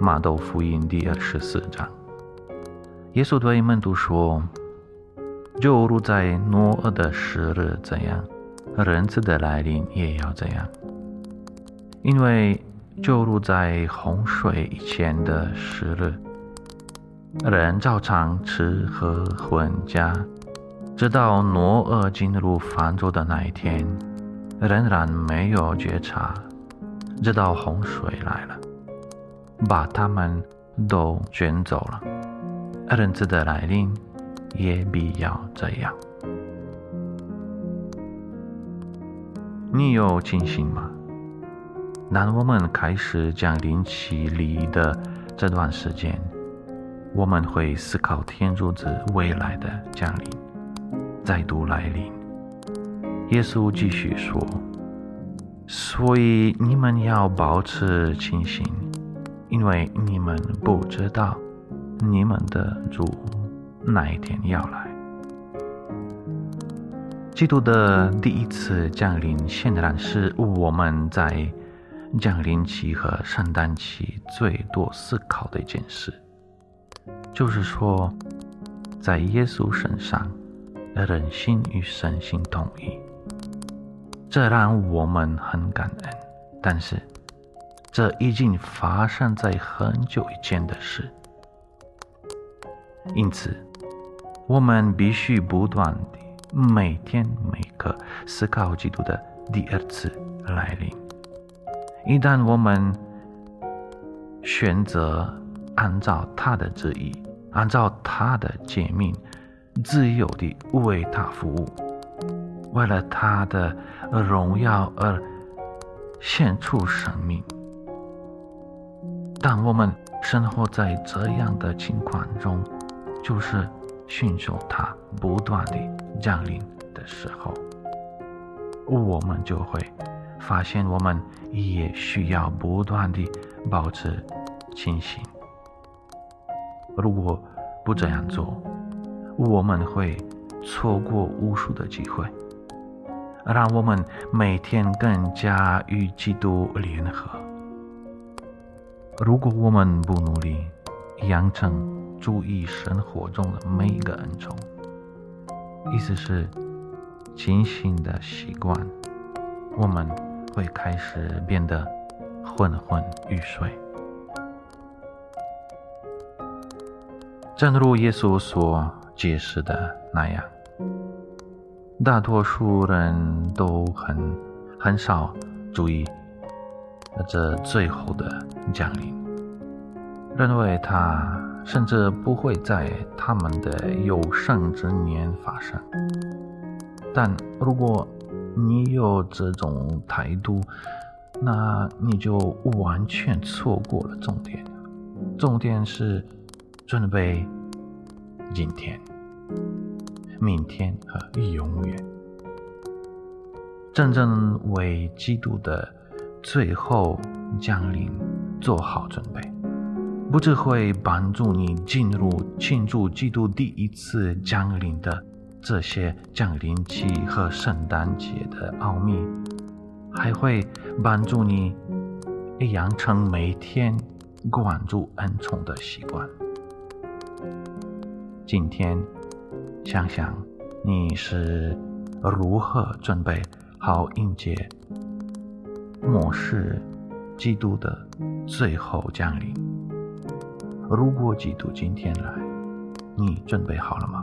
马窦福音第二十四章，耶稣对门徒说：“就如在诺厄的时日这样，人子的来临也要这样，因为。”就如在洪水以前的时日，人照常吃喝混家，直到挪厄进入方舟的那一天，仍然没有觉察，直到洪水来了，把他们都卷走了。人子的来临也必要这样。你有清醒吗？当我们开始降临其里的这段时间，我们会思考天主子未来的降临再度来临。耶稣继续说：“所以你们要保持清醒，因为你们不知道你们的主哪一天要来。”基督的第一次降临，显然是我们在。降临期和圣诞期最多思考的一件事，就是说，在耶稣身上，人心与神心统一，这让我们很感恩。但是，这已经发生在很久以前的事，因此，我们必须不断地每天每刻思考基督的第二次来临。一旦我们选择按照他的旨意，按照他的诫命，自由地为他服务，为了他的荣耀而献出生命，当我们生活在这样的情况中，就是寻求它不断地降临的时候，我们就会。发现我们也需要不断地保持清醒。如果不这样做，我们会错过无数的机会，让我们每天更加与基督联合。如果我们不努力养成注意生活中的每一个恩宠，意思是清醒的习惯，我们。会开始变得昏昏欲睡，正如耶稣所解释的那样，大多数人都很很少注意这最后的降临，认为它甚至不会在他们的有生之年发生。但如果你有这种态度，那你就完全错过了重点。重点是准备今天、明天和永远，真正为基督的最后降临做好准备，不只会帮助你进入庆祝基督第一次降临的。这些降临期和圣诞节的奥秘，还会帮助你养成每天关注恩宠的习惯。今天，想想你是如何准备好迎接末世基督的最后降临。如果基督今天来，你准备好了吗？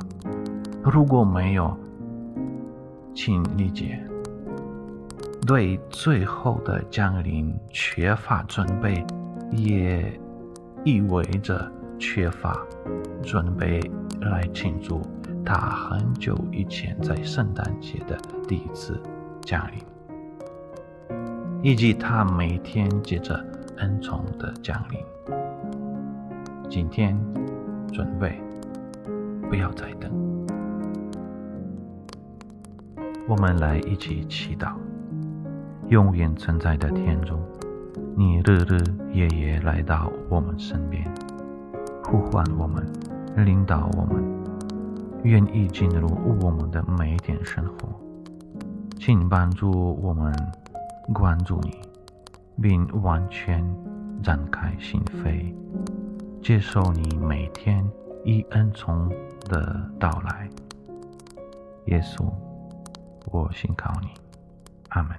如果没有，请理解，对最后的降临缺乏准备，也意味着缺乏准备来庆祝他很久以前在圣诞节的第一次降临，以及他每天接着恩宠的降临。今天准备，不要再等。我们来一起祈祷：永远存在的天中，你日日夜夜来到我们身边，呼唤我们，领导我们，愿意进入我们的每一天生活。请帮助我们关注你，并完全展开心扉，接受你每天一恩宠的到来。耶稣，我信靠你。阿门。